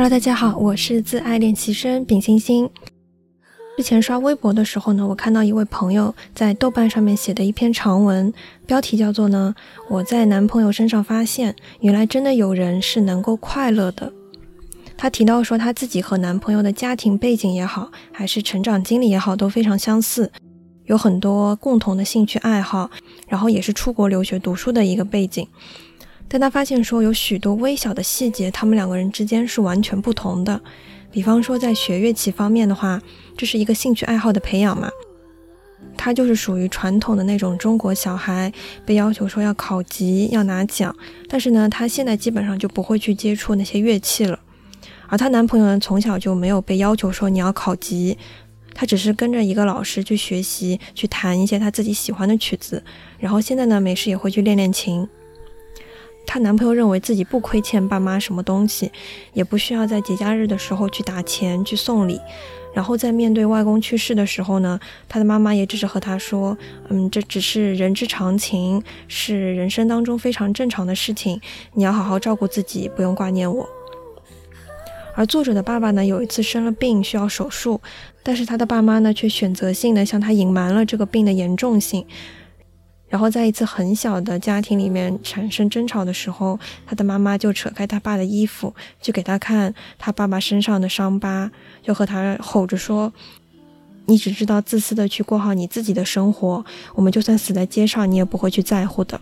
Hello，大家好，我是自爱练习生丙星星。之前刷微博的时候呢，我看到一位朋友在豆瓣上面写的一篇长文，标题叫做呢，我在男朋友身上发现，原来真的有人是能够快乐的。她提到说，她自己和男朋友的家庭背景也好，还是成长经历也好，都非常相似，有很多共同的兴趣爱好，然后也是出国留学读书的一个背景。但他发现说，有许多微小的细节，他们两个人之间是完全不同的。比方说，在学乐器方面的话，这是一个兴趣爱好的培养嘛。他就是属于传统的那种中国小孩，被要求说要考级、要拿奖。但是呢，他现在基本上就不会去接触那些乐器了。而她男朋友呢，从小就没有被要求说你要考级，他只是跟着一个老师去学习，去弹一些他自己喜欢的曲子。然后现在呢，没事也会去练练琴。她男朋友认为自己不亏欠爸妈什么东西，也不需要在节假日的时候去打钱去送礼。然后在面对外公去世的时候呢，他的妈妈也只是和他说：“嗯，这只是人之常情，是人生当中非常正常的事情，你要好好照顾自己，不用挂念我。”而作者的爸爸呢，有一次生了病需要手术，但是他的爸妈呢，却选择性的向他隐瞒了这个病的严重性。然后在一次很小的家庭里面产生争吵的时候，他的妈妈就扯开他爸的衣服，就给他看他爸爸身上的伤疤，就和他吼着说：“你只知道自私的去过好你自己的生活，我们就算死在街上，你也不会去在乎的。”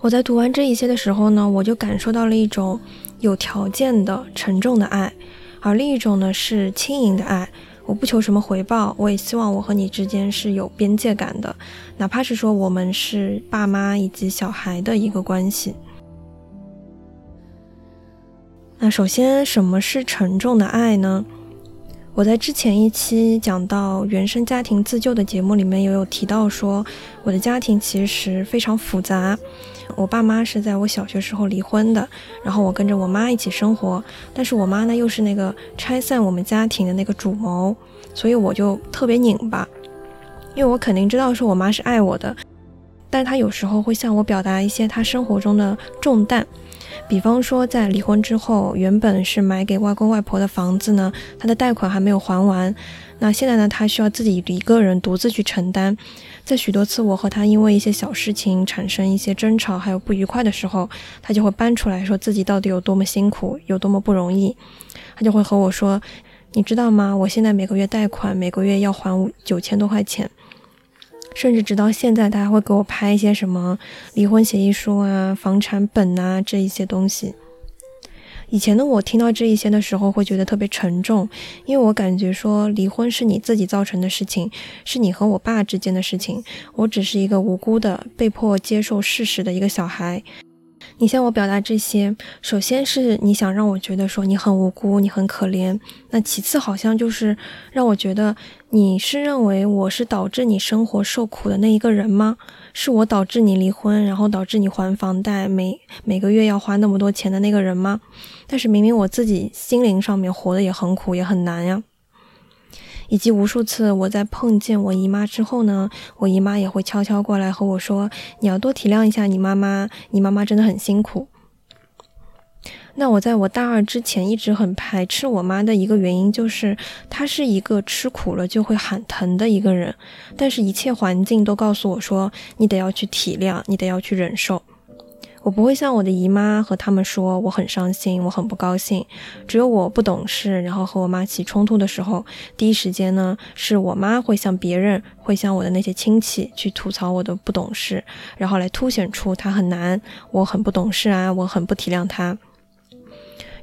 我在读完这一些的时候呢，我就感受到了一种有条件的沉重的爱，而另一种呢是轻盈的爱。我不求什么回报，我也希望我和你之间是有边界感的，哪怕是说我们是爸妈以及小孩的一个关系。那首先，什么是沉重的爱呢？我在之前一期讲到原生家庭自救的节目里面也有提到说，我的家庭其实非常复杂。我爸妈是在我小学时候离婚的，然后我跟着我妈一起生活，但是我妈呢又是那个拆散我们家庭的那个主谋，所以我就特别拧巴，因为我肯定知道说我妈是爱我的，但他有时候会向我表达一些他生活中的重担，比方说在离婚之后，原本是买给外公外婆的房子呢，他的贷款还没有还完，那现在呢，他需要自己一个人独自去承担。在许多次我和他因为一些小事情产生一些争吵，还有不愉快的时候，他就会搬出来说自己到底有多么辛苦，有多么不容易。他就会和我说：“你知道吗？我现在每个月贷款，每个月要还九千多块钱，甚至直到现在，他还会给我拍一些什么离婚协议书啊、房产本啊这一些东西。”以前的我听到这一些的时候，会觉得特别沉重，因为我感觉说离婚是你自己造成的事情，是你和我爸之间的事情，我只是一个无辜的被迫接受事实的一个小孩。你向我表达这些，首先是你想让我觉得说你很无辜，你很可怜，那其次好像就是让我觉得你是认为我是导致你生活受苦的那一个人吗？是我导致你离婚，然后导致你还房贷，每每个月要花那么多钱的那个人吗？但是明明我自己心灵上面活得也很苦，也很难呀。以及无数次我在碰见我姨妈之后呢，我姨妈也会悄悄过来和我说：“你要多体谅一下你妈妈，你妈妈真的很辛苦。”那我在我大二之前一直很排斥我妈的一个原因，就是她是一个吃苦了就会喊疼的一个人，但是一切环境都告诉我说，你得要去体谅，你得要去忍受。我不会像我的姨妈和他们说我很伤心，我很不高兴。只有我不懂事，然后和我妈起冲突的时候，第一时间呢是我妈会向别人，会向我的那些亲戚去吐槽我的不懂事，然后来凸显出她很难，我很不懂事啊，我很不体谅她。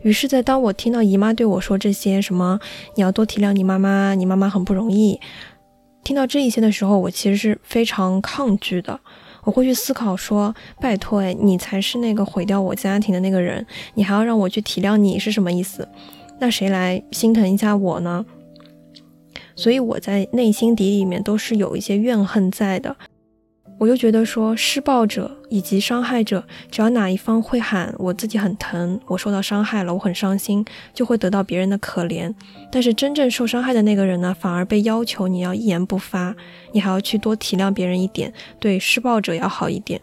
于是，在当我听到姨妈对我说这些什么“你要多体谅你妈妈，你妈妈很不容易”，听到这一些的时候，我其实是非常抗拒的。我会去思考说：“拜托，哎，你才是那个毁掉我家庭的那个人，你还要让我去体谅你是什么意思？那谁来心疼一下我呢？”所以我在内心底里面都是有一些怨恨在的。我就觉得说，施暴者以及伤害者，只要哪一方会喊我自己很疼，我受到伤害了，我很伤心，就会得到别人的可怜。但是真正受伤害的那个人呢，反而被要求你要一言不发，你还要去多体谅别人一点，对施暴者要好一点。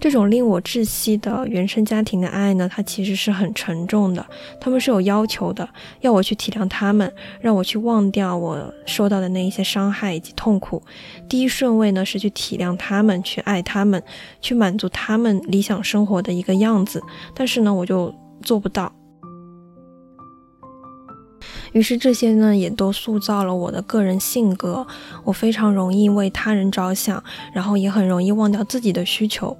这种令我窒息的原生家庭的爱呢，它其实是很沉重的。他们是有要求的，要我去体谅他们，让我去忘掉我受到的那一些伤害以及痛苦。第一顺位呢是去体谅他们，去爱他们，去满足他们理想生活的一个样子。但是呢，我就做不到。于是这些呢，也都塑造了我的个人性格。我非常容易为他人着想，然后也很容易忘掉自己的需求。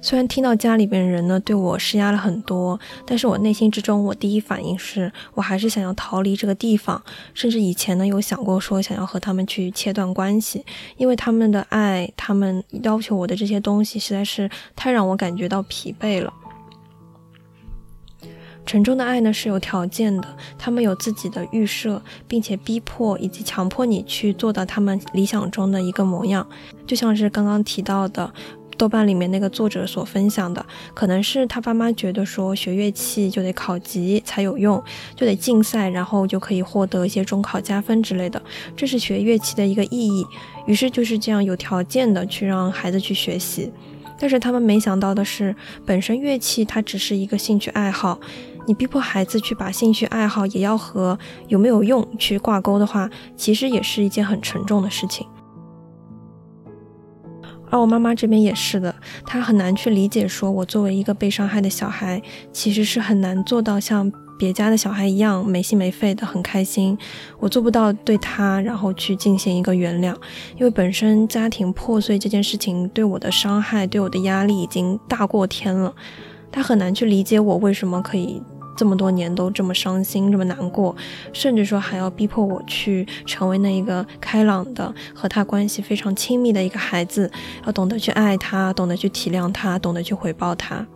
虽然听到家里边人呢对我施压了很多，但是我内心之中，我第一反应是我还是想要逃离这个地方。甚至以前呢有想过说想要和他们去切断关系，因为他们的爱，他们要求我的这些东西，实在是太让我感觉到疲惫了。沉重的爱呢是有条件的，他们有自己的预设，并且逼迫以及强迫你去做到他们理想中的一个模样，就像是刚刚提到的豆瓣里面那个作者所分享的，可能是他爸妈觉得说学乐器就得考级才有用，就得竞赛，然后就可以获得一些中考加分之类的，这是学乐器的一个意义，于是就是这样有条件的去让孩子去学习，但是他们没想到的是，本身乐器它只是一个兴趣爱好。你逼迫孩子去把兴趣爱好也要和有没有用去挂钩的话，其实也是一件很沉重的事情。而我妈妈这边也是的，她很难去理解，说我作为一个被伤害的小孩，其实是很难做到像别家的小孩一样没心没肺的很开心。我做不到对她，然后去进行一个原谅，因为本身家庭破碎这件事情对我的伤害、对我的压力已经大过天了，她很难去理解我为什么可以。这么多年都这么伤心，这么难过，甚至说还要逼迫我去成为那一个开朗的、和他关系非常亲密的一个孩子，要懂得去爱他，懂得去体谅他，懂得去回报他。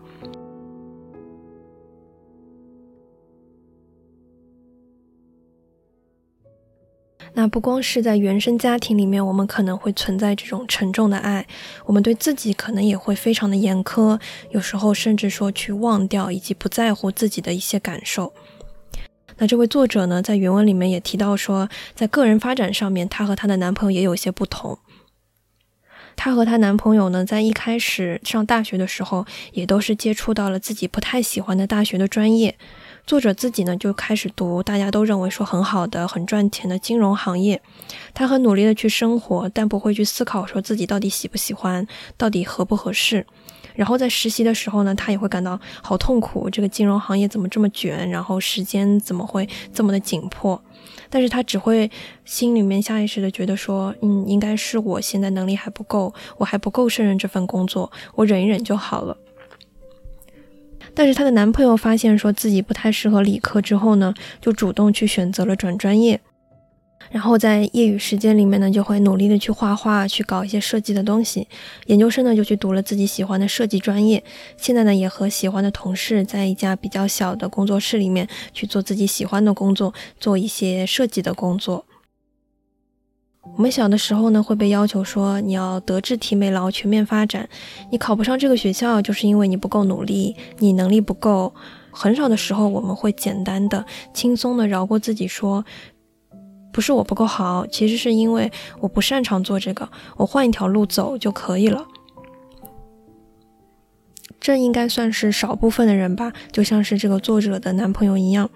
那不光是在原生家庭里面，我们可能会存在这种沉重的爱，我们对自己可能也会非常的严苛，有时候甚至说去忘掉以及不在乎自己的一些感受。那这位作者呢，在原文里面也提到说，在个人发展上面，她和她的男朋友也有些不同。她和她男朋友呢，在一开始上大学的时候，也都是接触到了自己不太喜欢的大学的专业。作者自己呢就开始读大家都认为说很好的、很赚钱的金融行业，他很努力的去生活，但不会去思考说自己到底喜不喜欢，到底合不合适。然后在实习的时候呢，他也会感到好痛苦，这个金融行业怎么这么卷，然后时间怎么会这么的紧迫？但是他只会心里面下意识的觉得说，嗯，应该是我现在能力还不够，我还不够胜任这份工作，我忍一忍就好了。但是她的男朋友发现说自己不太适合理科之后呢，就主动去选择了转专业，然后在业余时间里面呢，就会努力的去画画，去搞一些设计的东西。研究生呢，就去读了自己喜欢的设计专业。现在呢，也和喜欢的同事在一家比较小的工作室里面去做自己喜欢的工作，做一些设计的工作。我们小的时候呢，会被要求说你要德智体美劳全面发展，你考不上这个学校，就是因为你不够努力，你能力不够。很少的时候，我们会简单的、轻松的饶过自己，说不是我不够好，其实是因为我不擅长做这个，我换一条路走就可以了。这应该算是少部分的人吧，就像是这个作者的男朋友一样。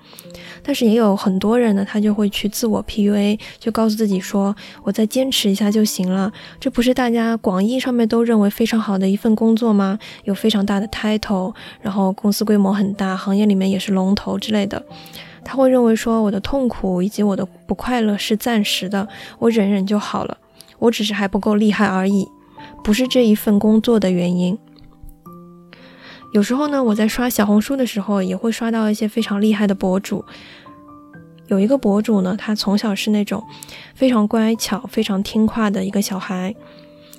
但是也有很多人呢，他就会去自我 PUA，就告诉自己说：“我再坚持一下就行了。”这不是大家广义上面都认为非常好的一份工作吗？有非常大的 title，然后公司规模很大，行业里面也是龙头之类的。他会认为说：“我的痛苦以及我的不快乐是暂时的，我忍忍就好了。我只是还不够厉害而已，不是这一份工作的原因。”有时候呢，我在刷小红书的时候，也会刷到一些非常厉害的博主。有一个博主呢，他从小是那种非常乖巧、非常听话的一个小孩。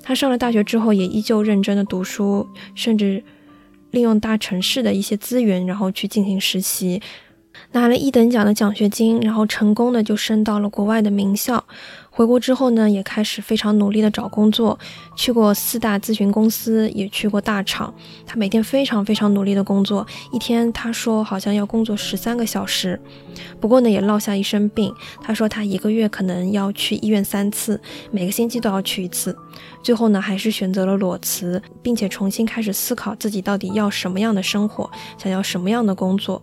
他上了大学之后，也依旧认真的读书，甚至利用大城市的一些资源，然后去进行实习。拿了一等奖的奖学金，然后成功的就升到了国外的名校。回国之后呢，也开始非常努力的找工作，去过四大咨询公司，也去过大厂。他每天非常非常努力的工作，一天他说好像要工作十三个小时。不过呢，也落下一身病。他说他一个月可能要去医院三次，每个星期都要去一次。最后呢，还是选择了裸辞，并且重新开始思考自己到底要什么样的生活，想要什么样的工作。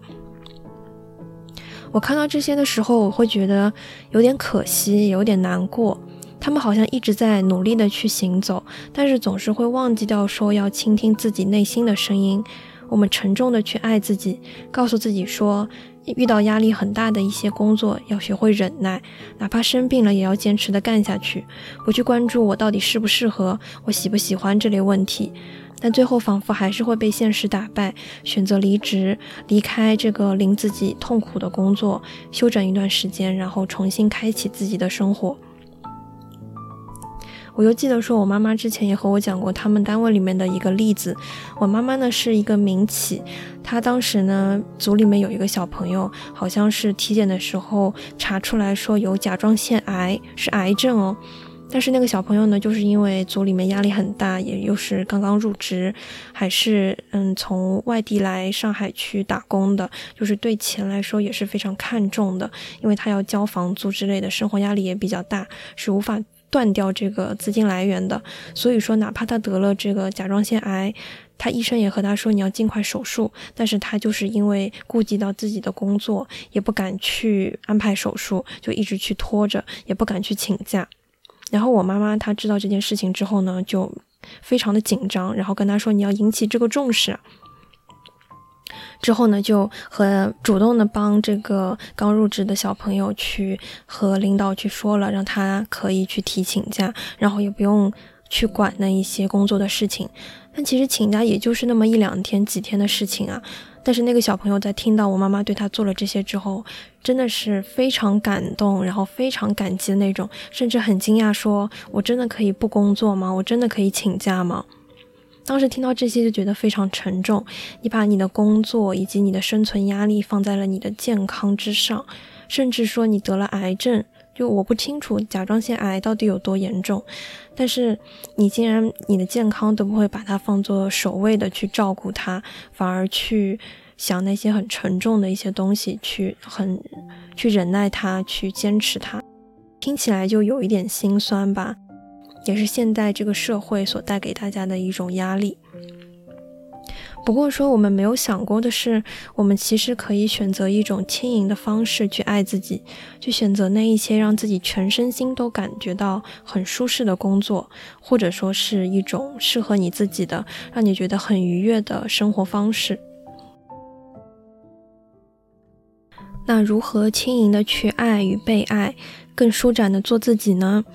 我看到这些的时候，我会觉得有点可惜，有点难过。他们好像一直在努力的去行走，但是总是会忘记掉说要倾听自己内心的声音。我们沉重的去爱自己，告诉自己说，遇到压力很大的一些工作要学会忍耐，哪怕生病了也要坚持的干下去，不去关注我到底适不适合，我喜不喜欢这类问题。但最后仿佛还是会被现实打败，选择离职，离开这个令自己痛苦的工作，休整一段时间，然后重新开启自己的生活。我又记得说，我妈妈之前也和我讲过他们单位里面的一个例子。我妈妈呢是一个民企，她当时呢组里面有一个小朋友，好像是体检的时候查出来说有甲状腺癌，是癌症哦。但是那个小朋友呢，就是因为组里面压力很大，也又是刚刚入职，还是嗯从外地来上海去打工的，就是对钱来说也是非常看重的，因为他要交房租之类的，生活压力也比较大，是无法断掉这个资金来源的。所以说，哪怕他得了这个甲状腺癌，他医生也和他说你要尽快手术，但是他就是因为顾及到自己的工作，也不敢去安排手术，就一直去拖着，也不敢去请假。然后我妈妈她知道这件事情之后呢，就非常的紧张，然后跟他说你要引起这个重视。之后呢，就和主动的帮这个刚入职的小朋友去和领导去说了，让他可以去提请假，然后也不用去管那一些工作的事情。但其实请假也就是那么一两天、几天的事情啊。但是那个小朋友在听到我妈妈对他做了这些之后，真的是非常感动，然后非常感激的那种，甚至很惊讶，说：“我真的可以不工作吗？我真的可以请假吗？”当时听到这些就觉得非常沉重。你把你的工作以及你的生存压力放在了你的健康之上，甚至说你得了癌症。就我不清楚甲状腺癌到底有多严重，但是你竟然你的健康都不会把它放作首位的去照顾它，反而去想那些很沉重的一些东西，去很去忍耐它，去坚持它，听起来就有一点心酸吧，也是现在这个社会所带给大家的一种压力。不过说，我们没有想过的是，我们其实可以选择一种轻盈的方式去爱自己，去选择那一些让自己全身心都感觉到很舒适的工作，或者说是一种适合你自己的、让你觉得很愉悦的生活方式。那如何轻盈的去爱与被爱，更舒展的做自己呢？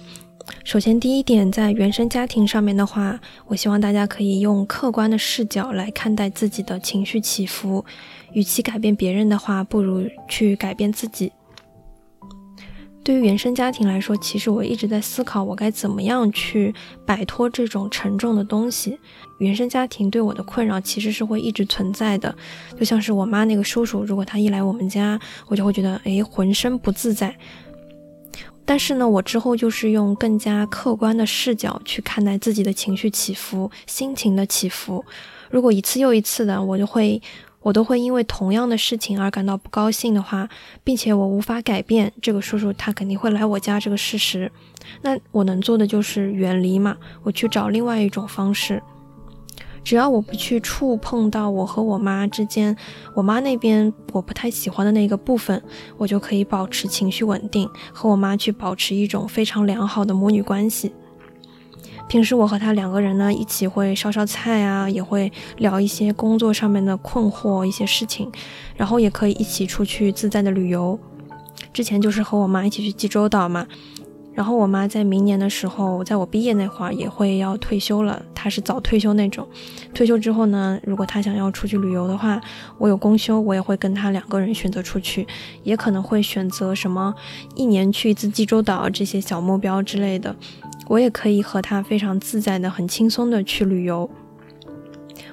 首先，第一点，在原生家庭上面的话，我希望大家可以用客观的视角来看待自己的情绪起伏。与其改变别人的话，不如去改变自己。对于原生家庭来说，其实我一直在思考，我该怎么样去摆脱这种沉重的东西。原生家庭对我的困扰其实是会一直存在的，就像是我妈那个叔叔，如果他一来我们家，我就会觉得，哎，浑身不自在。但是呢，我之后就是用更加客观的视角去看待自己的情绪起伏、心情的起伏。如果一次又一次的，我就会，我都会因为同样的事情而感到不高兴的话，并且我无法改变这个叔叔他肯定会来我家这个事实，那我能做的就是远离嘛，我去找另外一种方式。只要我不去触碰到我和我妈之间，我妈那边我不太喜欢的那个部分，我就可以保持情绪稳定，和我妈去保持一种非常良好的母女关系。平时我和她两个人呢，一起会烧烧菜啊，也会聊一些工作上面的困惑一些事情，然后也可以一起出去自在的旅游。之前就是和我妈一起去济州岛嘛。然后我妈在明年的时候，在我毕业那会儿也会要退休了。她是早退休那种，退休之后呢，如果她想要出去旅游的话，我有公休，我也会跟她两个人选择出去，也可能会选择什么一年去一次济州岛这些小目标之类的。我也可以和她非常自在的、很轻松的去旅游。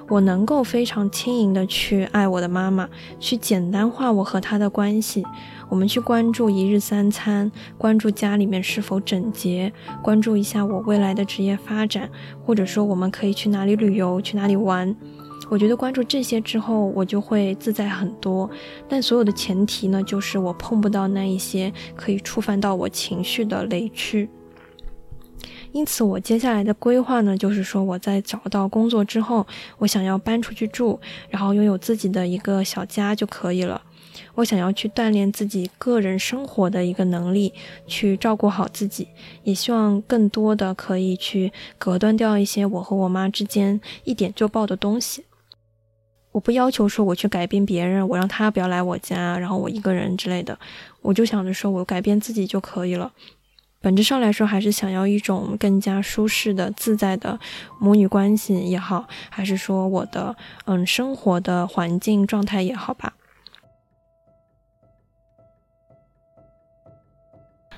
我能够非常轻盈的去爱我的妈妈，去简单化我和她的关系。我们去关注一日三餐，关注家里面是否整洁，关注一下我未来的职业发展，或者说我们可以去哪里旅游，去哪里玩。我觉得关注这些之后，我就会自在很多。但所有的前提呢，就是我碰不到那一些可以触犯到我情绪的雷区。因此，我接下来的规划呢，就是说我在找到工作之后，我想要搬出去住，然后拥有自己的一个小家就可以了。我想要去锻炼自己个人生活的一个能力，去照顾好自己，也希望更多的可以去隔断掉一些我和我妈之间一点就爆的东西。我不要求说我去改变别人，我让他不要来我家，然后我一个人之类的，我就想着说我改变自己就可以了。本质上来说，还是想要一种更加舒适的、自在的母女关系也好，还是说我的嗯生活的环境状态也好吧。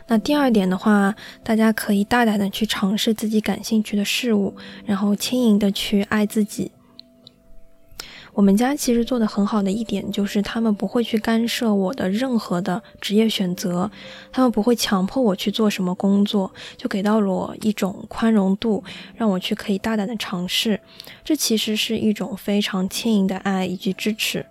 那第二点的话，大家可以大胆的去尝试自己感兴趣的事物，然后轻盈的去爱自己。我们家其实做的很好的一点就是，他们不会去干涉我的任何的职业选择，他们不会强迫我去做什么工作，就给到了我一种宽容度，让我去可以大胆的尝试。这其实是一种非常轻盈的爱以及支持。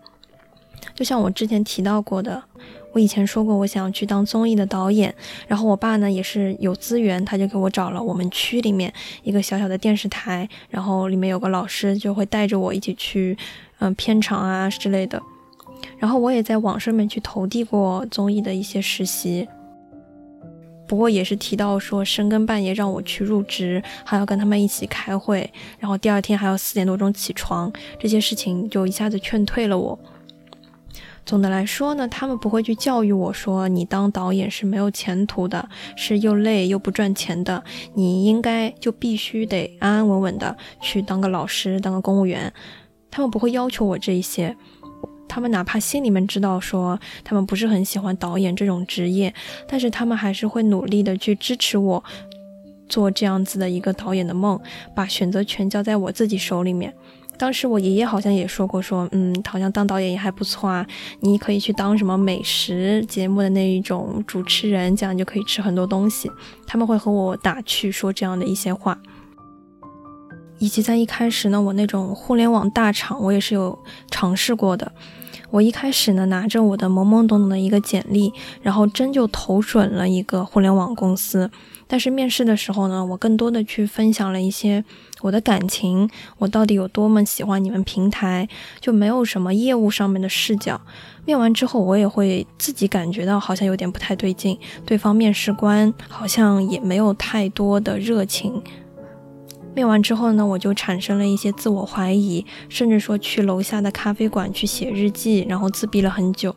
就像我之前提到过的。我以前说过，我想要去当综艺的导演，然后我爸呢也是有资源，他就给我找了我们区里面一个小小的电视台，然后里面有个老师就会带着我一起去，嗯，片场啊之类的。然后我也在网上面去投递过综艺的一些实习，不过也是提到说深更半夜让我去入职，还要跟他们一起开会，然后第二天还要四点多钟起床，这些事情就一下子劝退了我。总的来说呢，他们不会去教育我说你当导演是没有前途的，是又累又不赚钱的，你应该就必须得安安稳稳的去当个老师，当个公务员。他们不会要求我这一些，他们哪怕心里面知道说他们不是很喜欢导演这种职业，但是他们还是会努力的去支持我做这样子的一个导演的梦，把选择权交在我自己手里面。当时我爷爷好像也说过，说嗯，好像当导演也还不错啊，你可以去当什么美食节目的那一种主持人，这样就可以吃很多东西。他们会和我打趣说这样的一些话，以及在一开始呢，我那种互联网大厂，我也是有尝试过的。我一开始呢，拿着我的懵懵懂懂的一个简历，然后真就投准了一个互联网公司。但是面试的时候呢，我更多的去分享了一些我的感情，我到底有多么喜欢你们平台，就没有什么业务上面的视角。面完之后，我也会自己感觉到好像有点不太对劲，对方面试官好像也没有太多的热情。面完之后呢，我就产生了一些自我怀疑，甚至说去楼下的咖啡馆去写日记，然后自闭了很久。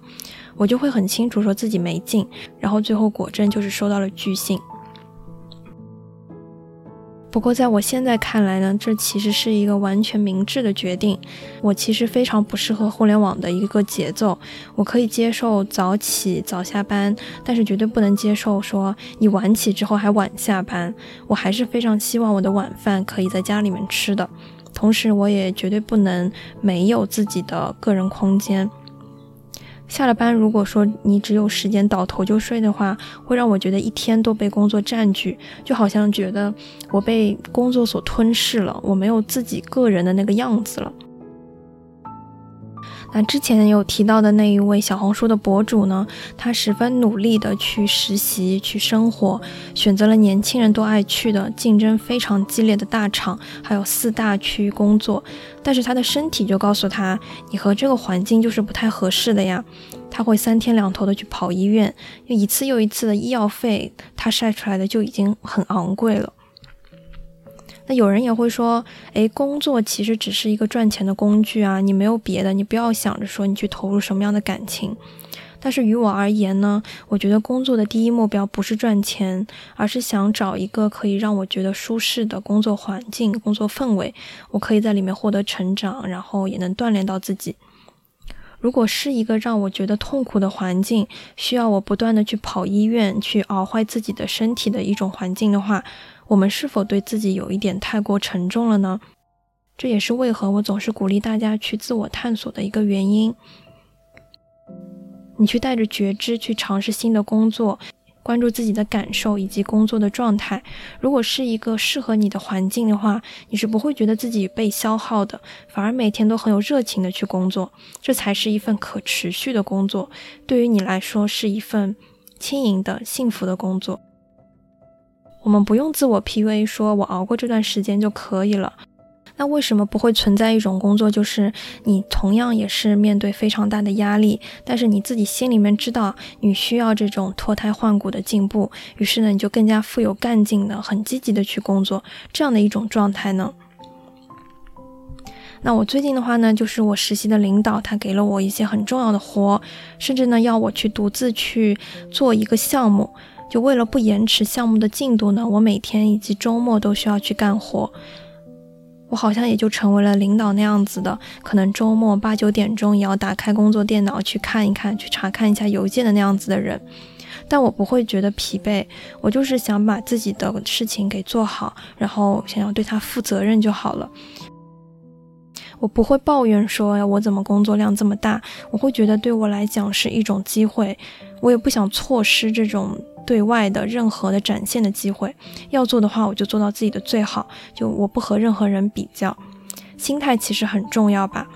我就会很清楚说自己没劲，然后最后果真就是收到了拒信。不过，在我现在看来呢，这其实是一个完全明智的决定。我其实非常不适合互联网的一个节奏。我可以接受早起早下班，但是绝对不能接受说你晚起之后还晚下班。我还是非常希望我的晚饭可以在家里面吃的，同时我也绝对不能没有自己的个人空间。下了班，如果说你只有时间倒头就睡的话，会让我觉得一天都被工作占据，就好像觉得我被工作所吞噬了，我没有自己个人的那个样子了。那之前有提到的那一位小红书的博主呢，他十分努力的去实习、去生活，选择了年轻人都爱去的、竞争非常激烈的大厂，还有四大区工作。但是他的身体就告诉他，你和这个环境就是不太合适的呀。他会三天两头的去跑医院，一次又一次的医药费，他晒出来的就已经很昂贵了。有人也会说，诶，工作其实只是一个赚钱的工具啊，你没有别的，你不要想着说你去投入什么样的感情。但是于我而言呢，我觉得工作的第一目标不是赚钱，而是想找一个可以让我觉得舒适的工作环境、工作氛围，我可以在里面获得成长，然后也能锻炼到自己。如果是一个让我觉得痛苦的环境，需要我不断的去跑医院、去熬坏自己的身体的一种环境的话，我们是否对自己有一点太过沉重了呢？这也是为何我总是鼓励大家去自我探索的一个原因。你去带着觉知去尝试新的工作。关注自己的感受以及工作的状态。如果是一个适合你的环境的话，你是不会觉得自己被消耗的，反而每天都很有热情的去工作。这才是一份可持续的工作，对于你来说是一份轻盈的、幸福的工作。我们不用自我 PUA，说我熬过这段时间就可以了。那为什么不会存在一种工作，就是你同样也是面对非常大的压力，但是你自己心里面知道你需要这种脱胎换骨的进步，于是呢你就更加富有干劲的、很积极的去工作，这样的一种状态呢？那我最近的话呢，就是我实习的领导他给了我一些很重要的活，甚至呢要我去独自去做一个项目，就为了不延迟项目的进度呢，我每天以及周末都需要去干活。我好像也就成为了领导那样子的，可能周末八九点钟也要打开工作电脑去看一看，去查看一下邮件的那样子的人。但我不会觉得疲惫，我就是想把自己的事情给做好，然后想要对他负责任就好了。我不会抱怨说我怎么工作量这么大，我会觉得对我来讲是一种机会，我也不想错失这种。对外的任何的展现的机会，要做的话，我就做到自己的最好。就我不和任何人比较，心态其实很重要吧。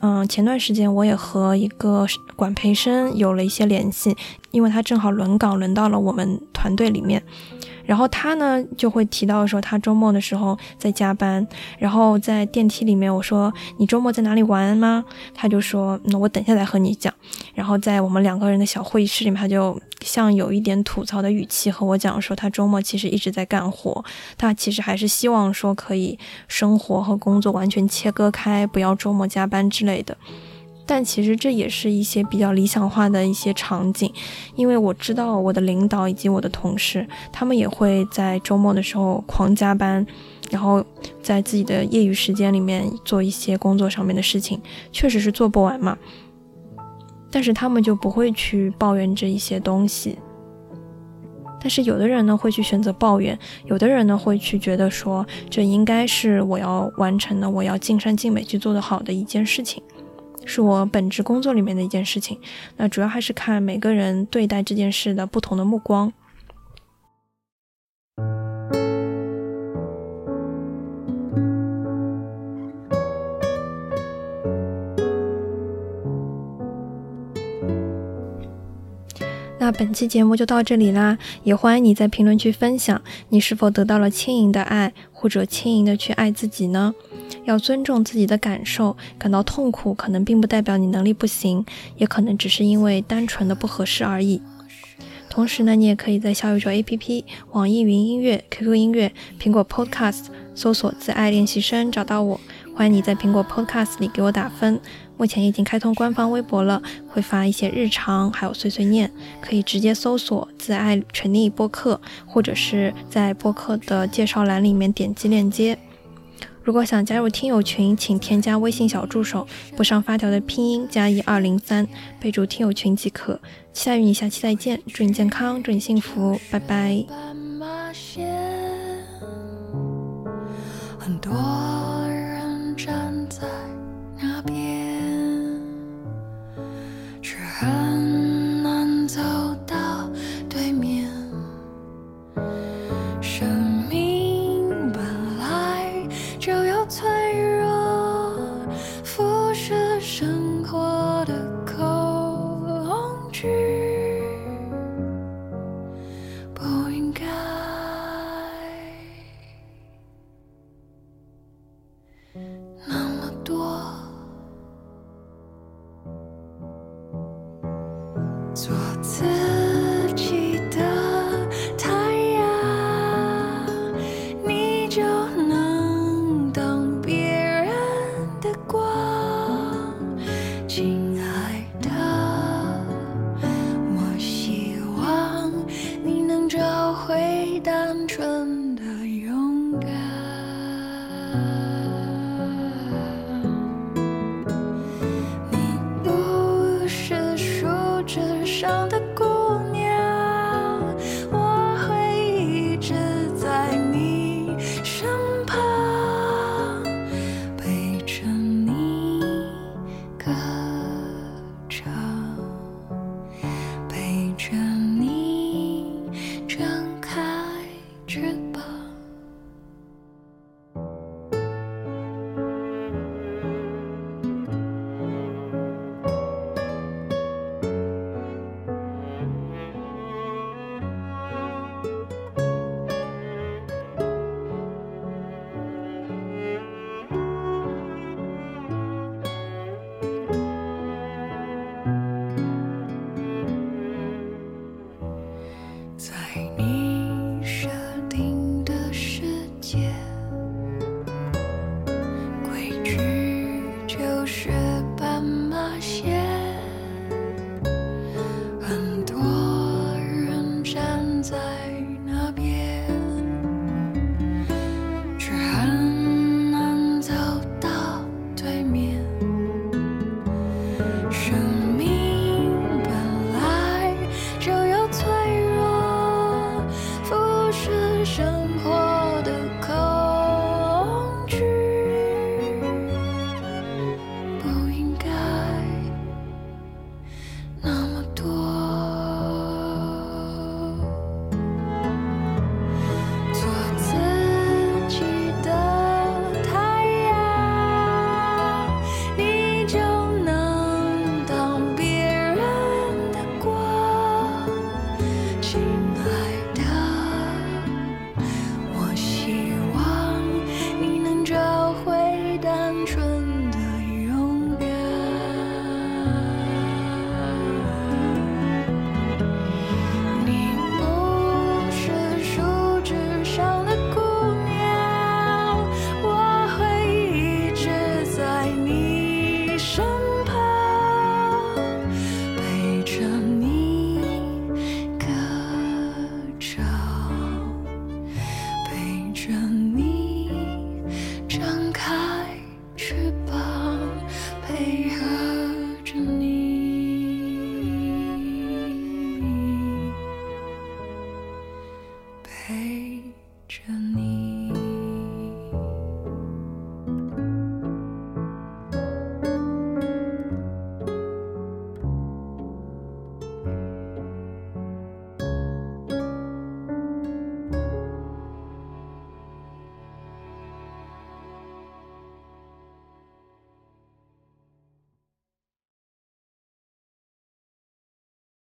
嗯，前段时间我也和一个管培生有了一些联系，因为他正好轮岗轮到了我们团队里面。然后他呢就会提到说他周末的时候在加班，然后在电梯里面我说你周末在哪里玩吗？他就说那我等下再和你讲。然后在我们两个人的小会议室里面，他就像有一点吐槽的语气和我讲说他周末其实一直在干活，他其实还是希望说可以生活和工作完全切割开，不要周末加班之类的。但其实这也是一些比较理想化的一些场景，因为我知道我的领导以及我的同事，他们也会在周末的时候狂加班，然后在自己的业余时间里面做一些工作上面的事情，确实是做不完嘛。但是他们就不会去抱怨这一些东西。但是有的人呢会去选择抱怨，有的人呢会去觉得说这应该是我要完成的，我要尽善尽美去做的好的一件事情。是我本职工作里面的一件事情，那主要还是看每个人对待这件事的不同的目光。那本期节目就到这里啦，也欢迎你在评论区分享你是否得到了轻盈的爱，或者轻盈的去爱自己呢？要尊重自己的感受，感到痛苦可能并不代表你能力不行，也可能只是因为单纯的不合适而已。同时呢，你也可以在小宇宙 APP、网易云音乐、QQ 音乐、苹果 Podcast 搜索“自爱练习生”找到我。欢迎你在苹果 Podcast 里给我打分。目前已经开通官方微博了，会发一些日常还有碎碎念，可以直接搜索“自爱纯丽播客”，或者是在播客的介绍栏里面点击链接。如果想加入听友群，请添加微信小助手，不上发条的拼音加一二零三，备注听友群即可。期待与你下期再见，祝你健康，祝你幸福，拜拜。